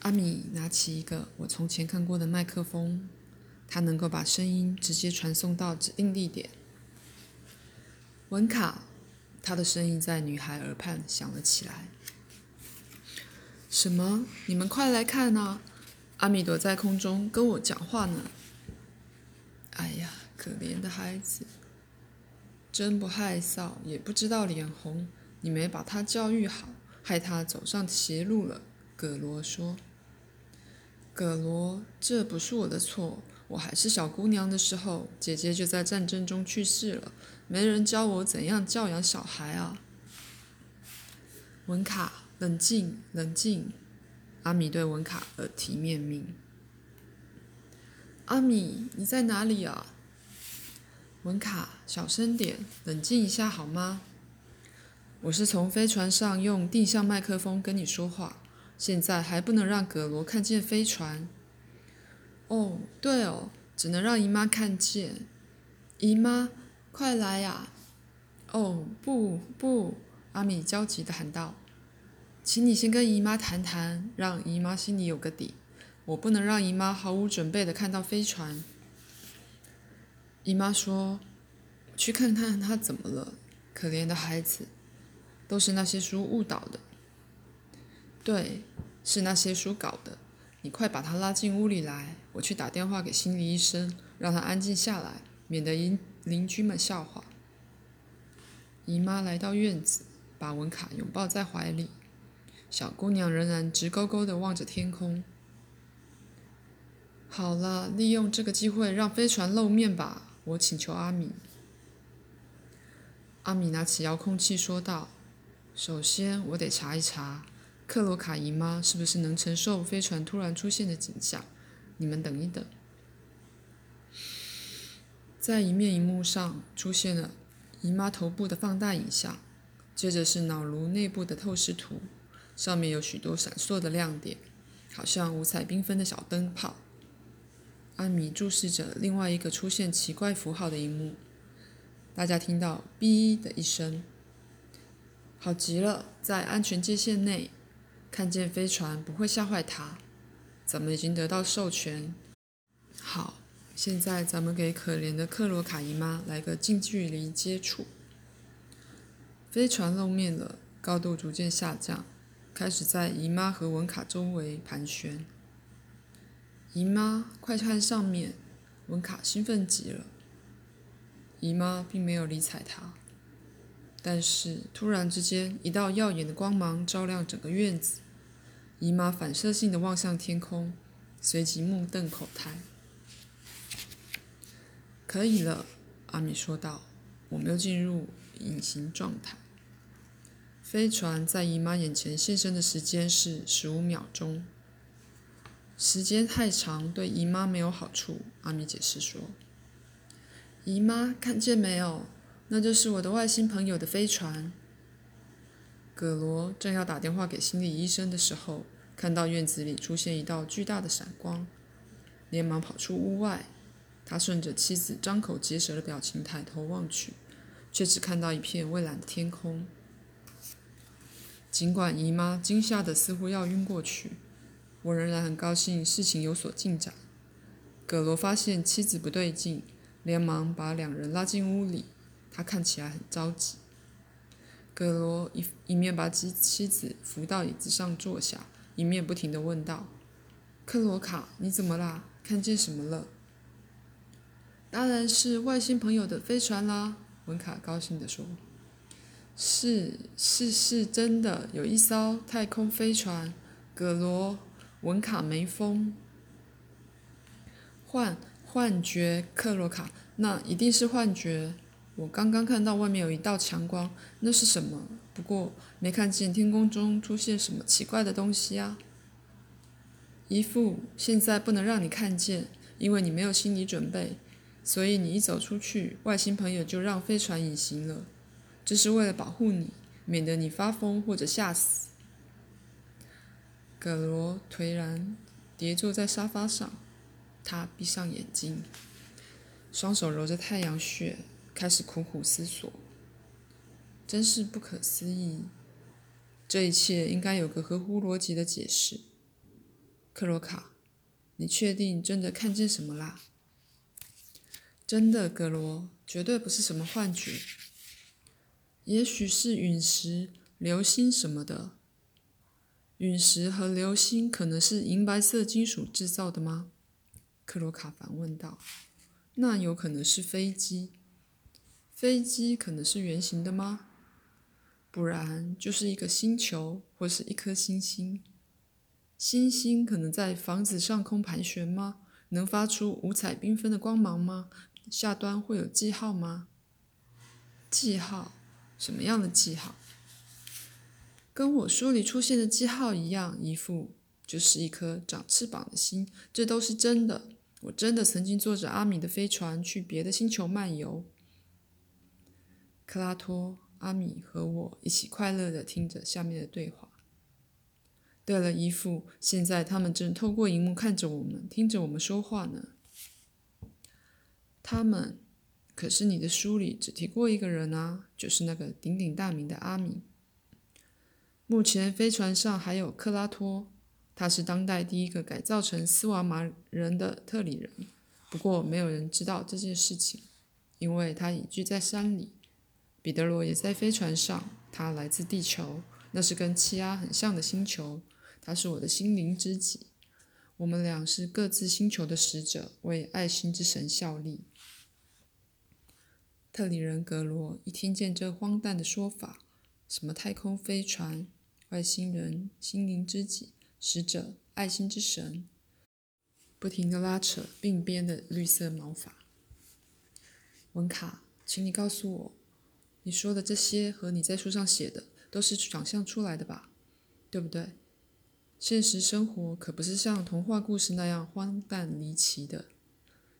阿米拿起一个我从前看过的麦克风，它能够把声音直接传送到指定地点。文卡，他的声音在女孩耳畔响了起来。什么？你们快来看啊！阿米躲在空中跟我讲话呢。哎呀，可怜的孩子，真不害臊，也不知道脸红。你没把他教育好，害他走上邪路了。葛罗说。葛罗，这不是我的错。我还是小姑娘的时候，姐姐就在战争中去世了。没人教我怎样教养小孩啊。文卡，冷静，冷静。阿米对文卡耳提面命。阿米，你在哪里啊？文卡，小声点，冷静一下好吗？我是从飞船上用定向麦克风跟你说话。现在还不能让葛罗看见飞船。哦，对哦，只能让姨妈看见。姨妈，快来呀！哦，不不，阿米焦急地喊道：“请你先跟姨妈谈谈，让姨妈心里有个底。我不能让姨妈毫无准备地看到飞船。”姨妈说：“去看看他怎么了，可怜的孩子，都是那些书误导的。”对，是那些书搞的。你快把他拉进屋里来，我去打电话给心理医生，让他安静下来，免得邻邻居们笑话。姨妈来到院子，把文卡拥抱在怀里。小姑娘仍然直勾勾地望着天空。好了，利用这个机会让飞船露面吧，我请求阿米。阿米拿起遥控器说道：“首先，我得查一查。”克罗卡姨妈是不是能承受飞船突然出现的景象？你们等一等。在一面荧幕上出现了姨妈头部的放大影像，接着是脑颅内部的透视图，上面有许多闪烁的亮点，好像五彩缤纷的小灯泡。阿米注视着另外一个出现奇怪符号的荧幕，大家听到“哔”的一声。好极了，在安全界限内。看见飞船不会吓坏他，咱们已经得到授权。好，现在咱们给可怜的克罗卡姨妈来个近距离接触。飞船露面了，高度逐渐下降，开始在姨妈和文卡周围盘旋。姨妈，快看上面！文卡兴奋极了。姨妈并没有理睬他。但是突然之间，一道耀眼的光芒照亮整个院子。姨妈反射性的望向天空，随即目瞪口呆。可以了，阿米说道：“我们又进入隐形状态。飞船在姨妈眼前现身的时间是十五秒钟。时间太长对姨妈没有好处。”阿米解释说：“姨妈看见没有？”那就是我的外星朋友的飞船。葛罗正要打电话给心理医生的时候，看到院子里出现一道巨大的闪光，连忙跑出屋外。他顺着妻子张口结舌的表情抬头望去，却只看到一片蔚蓝的天空。尽管姨妈惊吓得似乎要晕过去，我仍然很高兴事情有所进展。葛罗发现妻子不对劲，连忙把两人拉进屋里。他看起来很着急。葛罗一一面把妻妻子扶到椅子上坐下，一面不停地问道：“克罗卡，你怎么啦？看见什么了？”“当然是外星朋友的飞船啦！”文卡高兴地说。“是是是，真的有一艘太空飞船。”葛罗，文卡没疯。幻幻觉，克罗卡，那一定是幻觉。我刚刚看到外面有一道强光，那是什么？不过没看见天空中出现什么奇怪的东西啊。姨父，现在不能让你看见，因为你没有心理准备，所以你一走出去，外星朋友就让飞船隐形了。这是为了保护你，免得你发疯或者吓死。葛罗颓然跌坐在沙发上，他闭上眼睛，双手揉着太阳穴。开始苦苦思索，真是不可思议。这一切应该有个合乎逻辑的解释。克罗卡，你确定真的看见什么啦？真的，格罗，绝对不是什么幻觉。也许是陨石、流星什么的。陨石和流星可能是银白色金属制造的吗？克罗卡反问道。那有可能是飞机。飞机可能是圆形的吗？不然就是一个星球或是一颗星星。星星可能在房子上空盘旋吗？能发出五彩缤纷的光芒吗？下端会有记号吗？记号？什么样的记号？跟我书里出现的记号一样，一副就是一颗长翅膀的心，这都是真的。我真的曾经坐着阿米的飞船去别的星球漫游。克拉托、阿米和我一起快乐的听着下面的对话。对了，姨父，现在他们正透过荧幕看着我们，听着我们说话呢。他们，可是你的书里只提过一个人啊，就是那个鼎鼎大名的阿米。目前飞船上还有克拉托，他是当代第一个改造成斯瓦马人的特里人。不过没有人知道这件事情，因为他隐居在山里。彼得罗也在飞船上，他来自地球，那是跟气压很像的星球。他是我的心灵知己，我们俩是各自星球的使者，为爱心之神效力。特里人格罗一听见这荒诞的说法，什么太空飞船？外星人、心灵知己、使者、爱心之神，不停地拉扯鬓边的绿色毛发。文卡，请你告诉我，你说的这些和你在书上写的都是想象出来的吧？对不对？现实生活可不是像童话故事那样荒诞离奇的。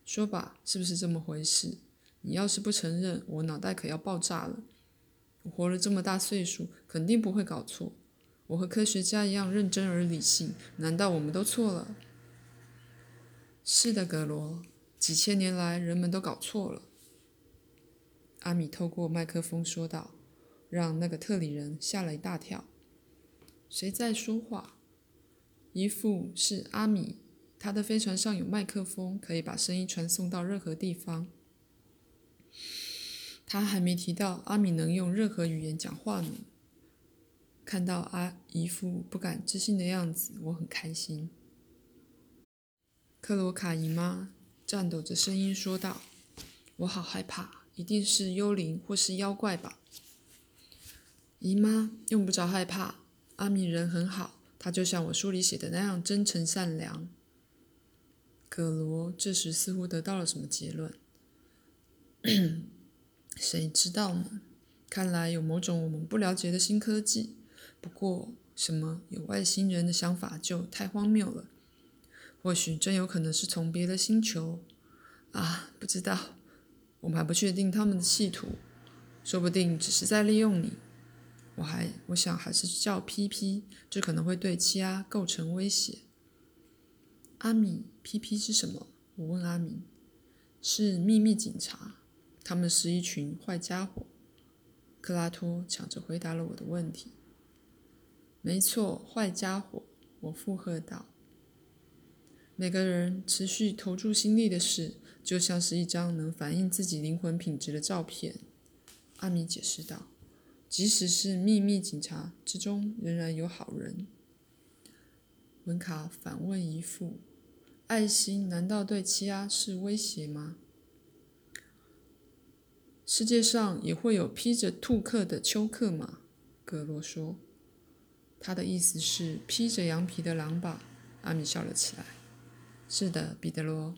说吧，是不是这么回事？你要是不承认，我脑袋可要爆炸了。我活了这么大岁数，肯定不会搞错。我和科学家一样认真而理性，难道我们都错了？是的，格罗，几千年来人们都搞错了。阿米透过麦克风说道，让那个特里人吓了一大跳。谁在说话？一副是阿米，他的飞船上有麦克风，可以把声音传送到任何地方。他还没提到阿米能用任何语言讲话呢。看到阿姨夫不敢置信的样子，我很开心。克罗卡姨妈颤抖着声音说道：“我好害怕，一定是幽灵或是妖怪吧？”姨妈用不着害怕，阿米人很好，他就像我书里写的那样真诚善良。葛罗这时似乎得到了什么结论，谁知道呢？看来有某种我们不了解的新科技。不过，什么有外星人的想法就太荒谬了。或许真有可能是从别的星球啊，不知道。我们还不确定他们的企图，说不定只是在利用你。我还我想还是叫 P.P，这可能会对七阿构成威胁。阿米，P.P 是什么？我问阿米。是秘密警察，他们是一群坏家伙。克拉托抢着回答了我的问题。没错，坏家伙，我附和道。每个人持续投注心力的事，就像是一张能反映自己灵魂品质的照片。阿米解释道：“即使是秘密警察之中，仍然有好人。”文卡反问姨父：“爱心难道对欺压是威胁吗？”世界上也会有披着兔克的丘克吗？格罗说。他的意思是披着羊皮的狼吧？阿米笑了起来。是的，彼得罗，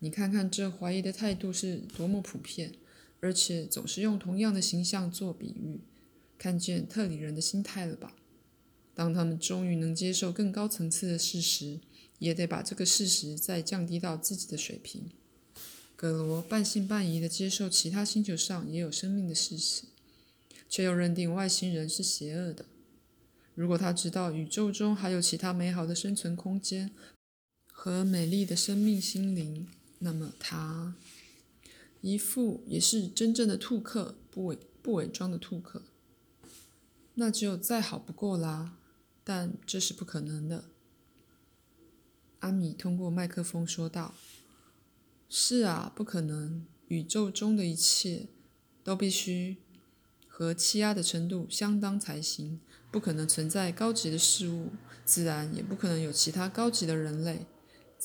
你看看这怀疑的态度是多么普遍，而且总是用同样的形象做比喻。看见特里人的心态了吧？当他们终于能接受更高层次的事实，也得把这个事实再降低到自己的水平。格罗半信半疑地接受其他星球上也有生命的事实，却又认定外星人是邪恶的。如果他知道宇宙中还有其他美好的生存空间和美丽的生命心灵，那么他一副也是真正的兔克，不伪不伪装的兔克，那就再好不过啦。但这是不可能的。阿米通过麦克风说道：“是啊，不可能。宇宙中的一切都必须和气压的程度相当才行，不可能存在高级的事物，自然也不可能有其他高级的人类。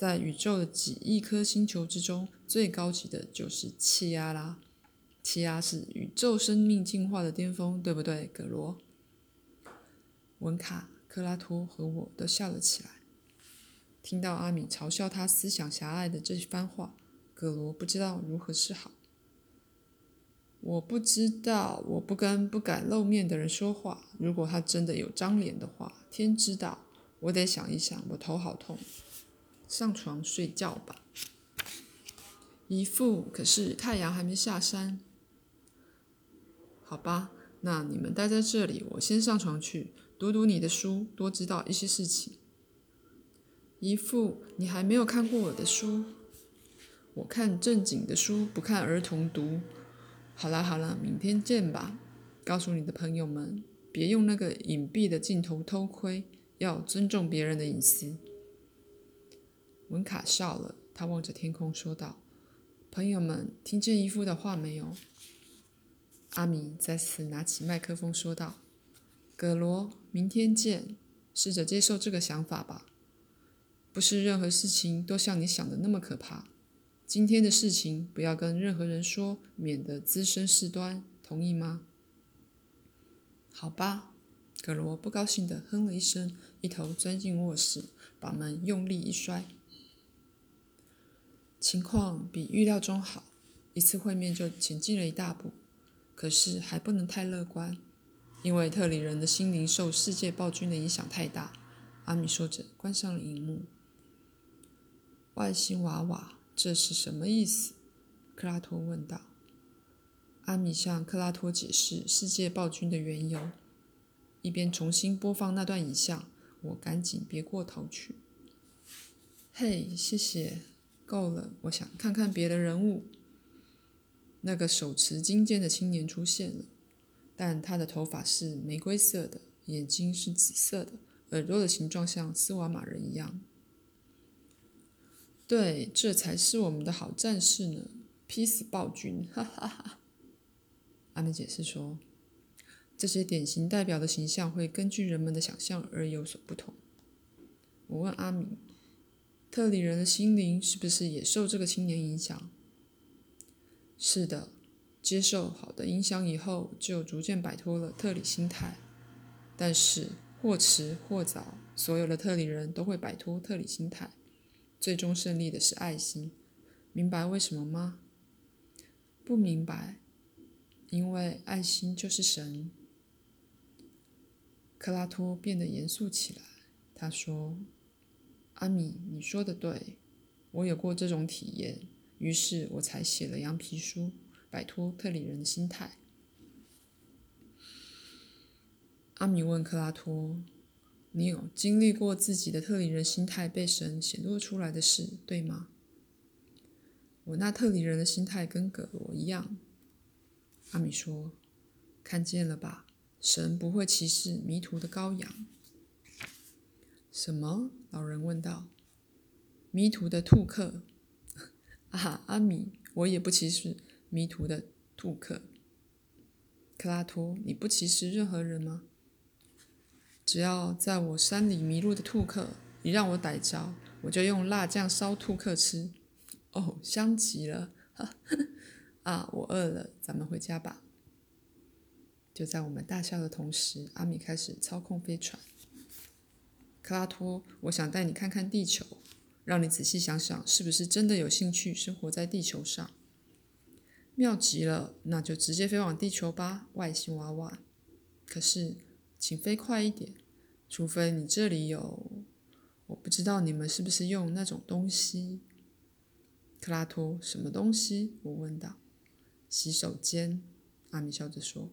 在宇宙的几亿颗星球之中，最高级的就是气压啦。气压是宇宙生命进化的巅峰，对不对，格罗？”文卡、克拉托和我都笑了起来。听到阿米嘲笑他思想狭隘的这番话，葛罗不知道如何是好。我不知道，我不跟不敢露面的人说话。如果他真的有张脸的话，天知道，我得想一想。我头好痛，上床睡觉吧。姨父，可是太阳还没下山。好吧，那你们待在这里，我先上床去。读读你的书，多知道一些事情。姨父，你还没有看过我的书。我看正经的书，不看儿童读。好啦好啦，明天见吧。告诉你的朋友们，别用那个隐蔽的镜头偷窥，要尊重别人的隐私。文卡笑了，他望着天空说道：“朋友们，听见姨父的话没有？”阿米再次拿起麦克风说道。葛罗，明天见。试着接受这个想法吧，不是任何事情都像你想的那么可怕。今天的事情不要跟任何人说，免得滋生事端，同意吗？好吧。葛罗不高兴地哼了一声，一头钻进卧室，把门用力一摔。情况比预料中好，一次会面就前进了一大步，可是还不能太乐观。因为特里人的心灵受世界暴君的影响太大，阿米说着，关上了荧幕。外星娃娃，这是什么意思？克拉托问道。阿米向克拉托解释世界暴君的缘由，一边重新播放那段影像。我赶紧别过头去。嘿，谢谢，够了。我想看看别的人物。那个手持金剑的青年出现了。但他的头发是玫瑰色的，眼睛是紫色的，耳朵的形状像斯瓦马人一样。对，这才是我们的好战士呢！劈死暴君！哈哈哈。阿美解释说，这些典型代表的形象会根据人们的想象而有所不同。我问阿米，特里人的心灵是不是也受这个青年影响？是的。接受好的影响以后，就逐渐摆脱了特里心态。但是或迟或早，所有的特里人都会摆脱特里心态。最终胜利的是爱心。明白为什么吗？不明白。因为爱心就是神。克拉托变得严肃起来。他说：“阿米，你说的对，我有过这种体验，于是我才写了羊皮书。”摆脱特里人的心态。阿米问克拉托：“你有经历过自己的特里人心态被神显露出来的事，对吗？”我那特里人的心态跟葛罗一样。阿米说：“看见了吧？神不会歧视迷途的羔羊。”什么？老人问道。“迷途的兔克。”啊，阿米，我也不歧视。迷途的兔克，克拉托，你不歧视任何人吗？只要在我山里迷路的兔克，你让我逮着，我就用辣酱烧兔克吃。哦，香极了！啊，我饿了，咱们回家吧。就在我们大笑的同时，阿米开始操控飞船。克拉托，我想带你看看地球，让你仔细想想，是不是真的有兴趣生活在地球上。妙极了，那就直接飞往地球吧，外星娃娃。可是，请飞快一点，除非你这里有……我不知道你们是不是用那种东西。克拉托，什么东西？我问道。洗手间，阿米笑着说，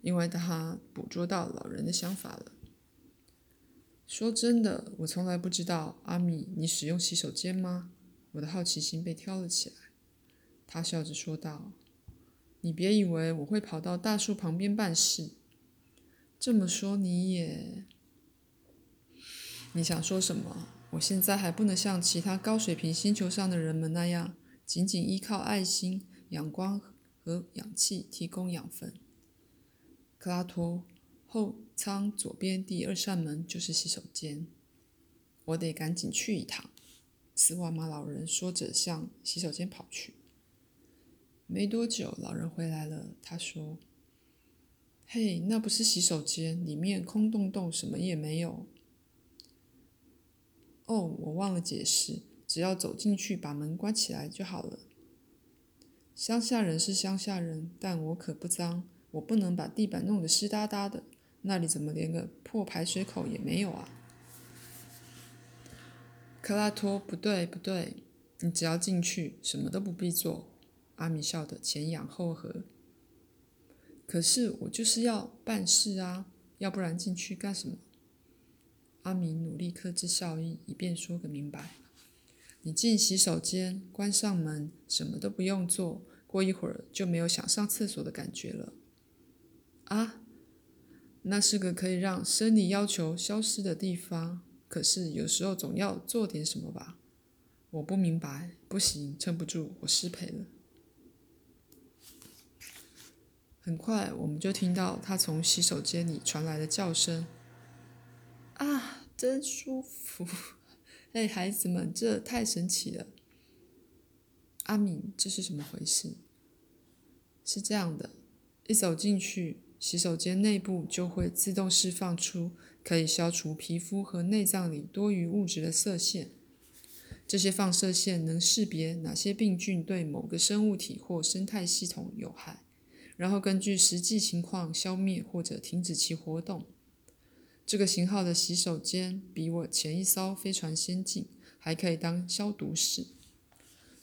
因为他捕捉到老人的想法了。说真的，我从来不知道，阿米，你使用洗手间吗？我的好奇心被挑了起来。他笑着说道。你别以为我会跑到大树旁边办事。这么说你也……你想说什么？我现在还不能像其他高水平星球上的人们那样，仅仅依靠爱心、阳光和氧气提供养分。克拉托，后舱左边第二扇门就是洗手间，我得赶紧去一趟。斯瓦马老人说着，向洗手间跑去。没多久，老人回来了。他说：“嘿，那不是洗手间，里面空洞洞，什么也没有。”哦，我忘了解释，只要走进去，把门关起来就好了。乡下人是乡下人，但我可不脏，我不能把地板弄得湿哒哒的。那里怎么连个破排水口也没有啊？克拉托，不对，不对，你只要进去，什么都不必做。阿米笑得前仰后合。可是我就是要办事啊，要不然进去干什么？阿米努力克制笑意，以便说个明白。你进洗手间，关上门，什么都不用做，过一会儿就没有想上厕所的感觉了。啊，那是个可以让生理要求消失的地方。可是有时候总要做点什么吧？我不明白，不行，撑不住，我失陪了。很快，我们就听到他从洗手间里传来的叫声。啊，真舒服！哎，孩子们，这太神奇了。阿敏，这是什么回事？是这样的，一走进去，洗手间内部就会自动释放出可以消除皮肤和内脏里多余物质的色线。这些放射线能识别哪些病菌对某个生物体或生态系统有害，然后根据实际情况消灭或者停止其活动。这个型号的洗手间比我前一艘飞船先进，还可以当消毒室。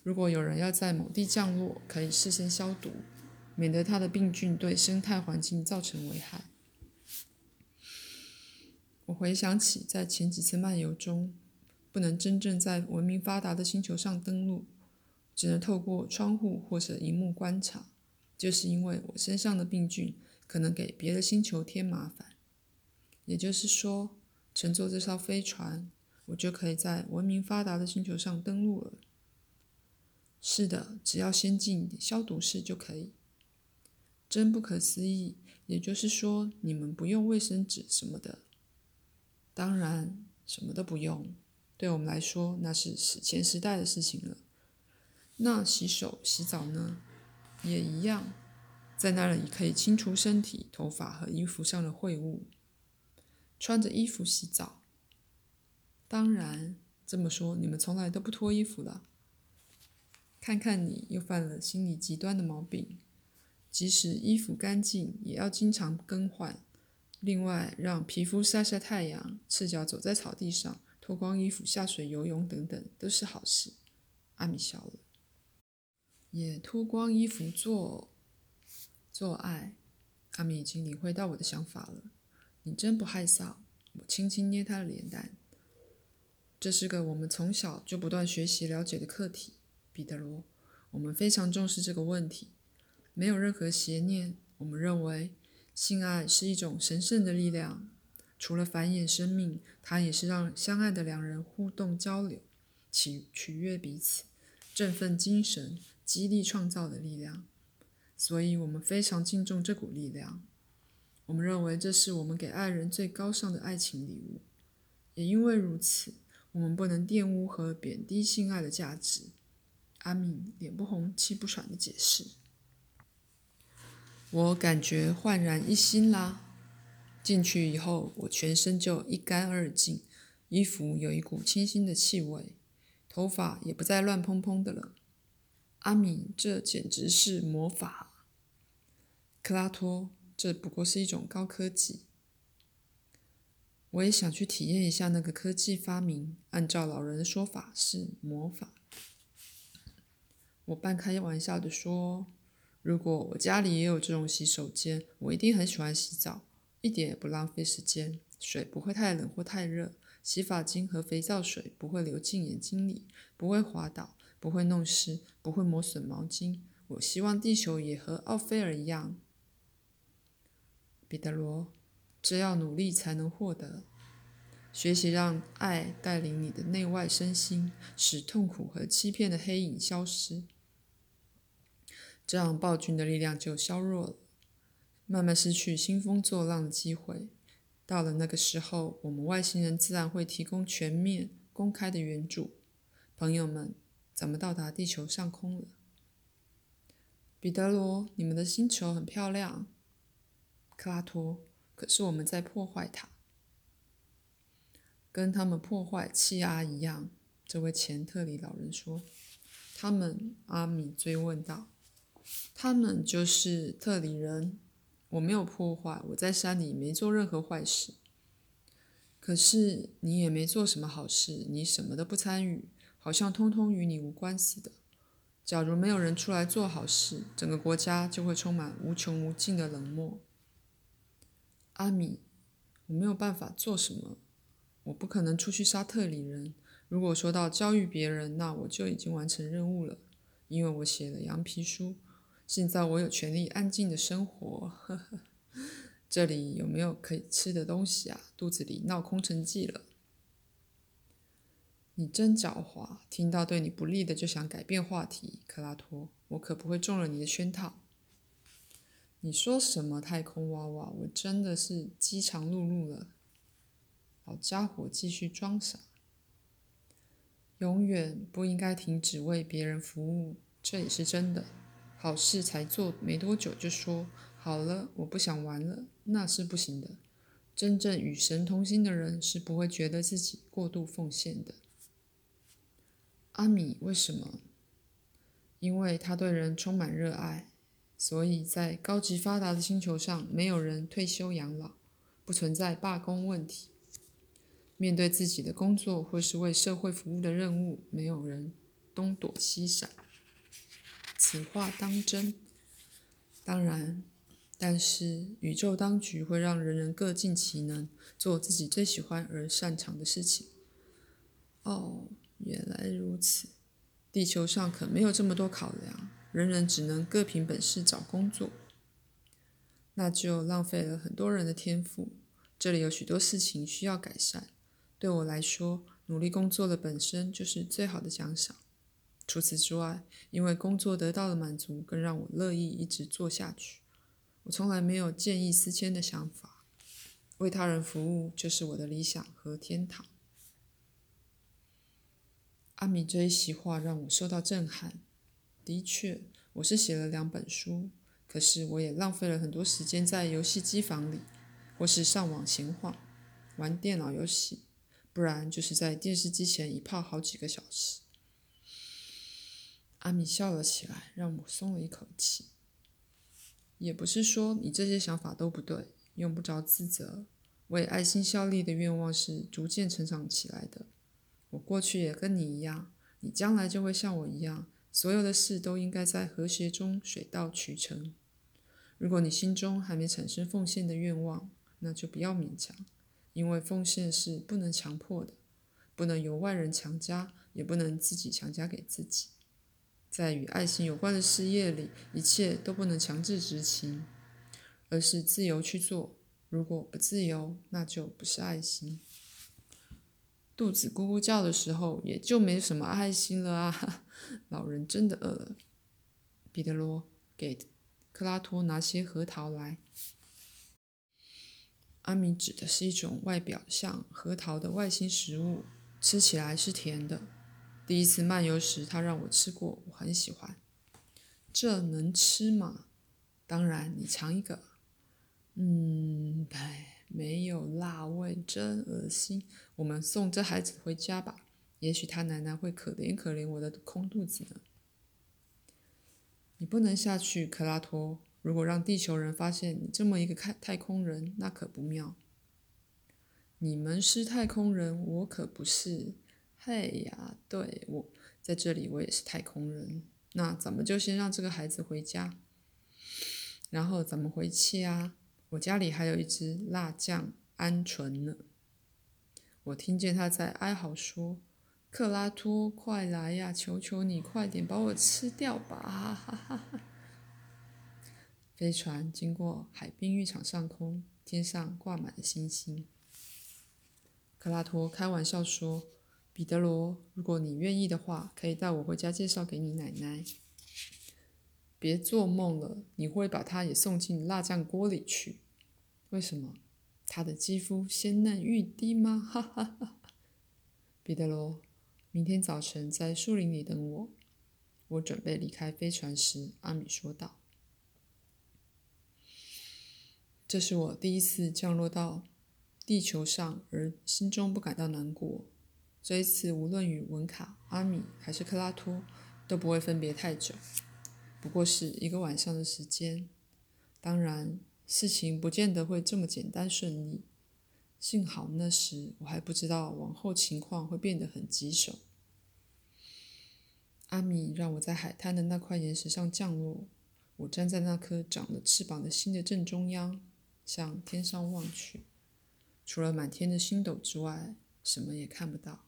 如果有人要在某地降落，可以事先消毒，免得他的病菌对生态环境造成危害。我回想起在前几次漫游中，不能真正在文明发达的星球上登陆，只能透过窗户或者荧幕观察，就是因为我身上的病菌可能给别的星球添麻烦。也就是说，乘坐这艘飞船，我就可以在文明发达的星球上登陆了。是的，只要先进消毒室就可以。真不可思议！也就是说，你们不用卫生纸什么的？当然，什么都不用。对我们来说，那是史前时代的事情了。那洗手、洗澡呢？也一样，在那里可以清除身体、头发和衣服上的秽物。穿着衣服洗澡。当然，这么说你们从来都不脱衣服了。看看你又犯了心理极端的毛病，即使衣服干净，也要经常更换。另外，让皮肤晒晒太阳，赤脚走在草地上，脱光衣服下水游泳等等，都是好事。阿米笑了。也脱光衣服做做爱。阿米已经领会到我的想法了。你真不害臊！我轻轻捏他的脸蛋。这是个我们从小就不断学习了解的课题，彼得罗。我们非常重视这个问题，没有任何邪念。我们认为性爱是一种神圣的力量，除了繁衍生命，它也是让相爱的两人互动交流、取取悦彼此、振奋精神、激励创造的力量。所以我们非常敬重这股力量。我们认为这是我们给爱人最高尚的爱情礼物，也因为如此，我们不能玷污和贬低性爱的价值。阿敏脸不红气不喘的解释。我感觉焕然一新啦！进去以后，我全身就一干二净，衣服有一股清新的气味，头发也不再乱蓬蓬的了。阿米，这简直是魔法！克拉托。这不过是一种高科技，我也想去体验一下那个科技发明。按照老人的说法，是魔法。我半开玩笑的说：“如果我家里也有这种洗手间，我一定很喜欢洗澡，一点也不浪费时间。水不会太冷或太热，洗发精和肥皂水不会流进眼睛里，不会滑倒，不会弄湿，不会磨损毛巾。我希望地球也和奥菲尔一样。”彼得罗，这要努力才能获得。学习让爱带领你的内外身心，使痛苦和欺骗的黑影消失，这样暴君的力量就削弱了，慢慢失去兴风作浪的机会。到了那个时候，我们外星人自然会提供全面、公开的援助。朋友们，怎么到达地球上空了？彼得罗，你们的星球很漂亮。克拉托，可是我们在破坏它。跟他们破坏气压一样，这位前特里老人说。他们，阿米追问道。他们就是特里人。我没有破坏，我在山里没做任何坏事。可是你也没做什么好事，你什么都不参与，好像通通与你无关似的。假如没有人出来做好事，整个国家就会充满无穷无尽的冷漠。阿米，我没有办法做什么。我不可能出去杀特里人。如果说到教育别人，那我就已经完成任务了，因为我写了羊皮书。现在我有权利安静的生活。呵呵，这里有没有可以吃的东西啊？肚子里闹空城计了。你真狡猾，听到对你不利的就想改变话题，克拉托。我可不会中了你的圈套。你说什么太空娃娃？我真的是饥肠辘辘了。老家伙继续装傻，永远不应该停止为别人服务，这也是真的。好事才做没多久就说好了，我不想玩了，那是不行的。真正与神同心的人是不会觉得自己过度奉献的。阿米为什么？因为他对人充满热爱，所以在高级发达的星球上，没有人退休养老，不存在罢工问题。面对自己的工作或是为社会服务的任务，没有人东躲西闪。此话当真？当然，但是宇宙当局会让人人各尽其能，做自己最喜欢而擅长的事情。哦，原来如此。地球上可没有这么多考量，人人只能各凭本事找工作，那就浪费了很多人的天赋。这里有许多事情需要改善。对我来说，努力工作的本身就是最好的奖赏。除此之外，因为工作得到了满足，更让我乐意一直做下去。我从来没有见异思迁的想法，为他人服务就是我的理想和天堂。阿米这一席话让我受到震撼。的确，我是写了两本书，可是我也浪费了很多时间在游戏机房里，或是上网闲晃，玩电脑游戏。不然就是在电视机前一泡好几个小时。阿米笑了起来，让我松了一口气。也不是说你这些想法都不对，用不着自责。为爱心效力的愿望是逐渐成长起来的。我过去也跟你一样，你将来就会像我一样。所有的事都应该在和谐中水到渠成。如果你心中还没产生奉献的愿望，那就不要勉强。因为奉献是不能强迫的，不能由外人强加，也不能自己强加给自己。在与爱心有关的事业里，一切都不能强制执行，而是自由去做。如果不自由，那就不是爱心。肚子咕咕叫的时候，也就没什么爱心了啊！老人真的饿了。彼得罗，给克拉托拿些核桃来。阿米指的是一种外表像核桃的外星食物，吃起来是甜的。第一次漫游时，他让我吃过，我很喜欢。这能吃吗？当然，你尝一个。嗯，哎，没有辣味，真恶心。我们送这孩子回家吧，也许他奶奶会可怜可怜我的空肚子呢。你不能下去，克拉托。如果让地球人发现你这么一个太太空人，那可不妙。你们是太空人，我可不是。嘿呀，对我在这里，我也是太空人。那咱们就先让这个孩子回家，然后咱们回去啊。我家里还有一只辣酱鹌鹑呢。我听见他在哀嚎说：“克拉托，快来呀！求求你，快点把我吃掉吧！”哈哈哈哈。飞船经过海滨浴场上空，天上挂满了星星。克拉托开玩笑说：“彼得罗，如果你愿意的话，可以带我回家介绍给你奶奶。”别做梦了！你会把她也送进辣酱锅里去？为什么？她的肌肤鲜嫩欲滴吗？哈哈哈！彼得罗，明天早晨在树林里等我。我准备离开飞船时，阿米说道：“这是我第一次降落到地球上，而心中不感到难过。这一次，无论与文卡、阿米还是克拉托，都不会分别太久。”不过是一个晚上的时间，当然事情不见得会这么简单顺利。幸好那时我还不知道往后情况会变得很棘手。阿米让我在海滩的那块岩石上降落，我站在那颗长了翅膀的星的正中央，向天上望去，除了满天的星斗之外，什么也看不到。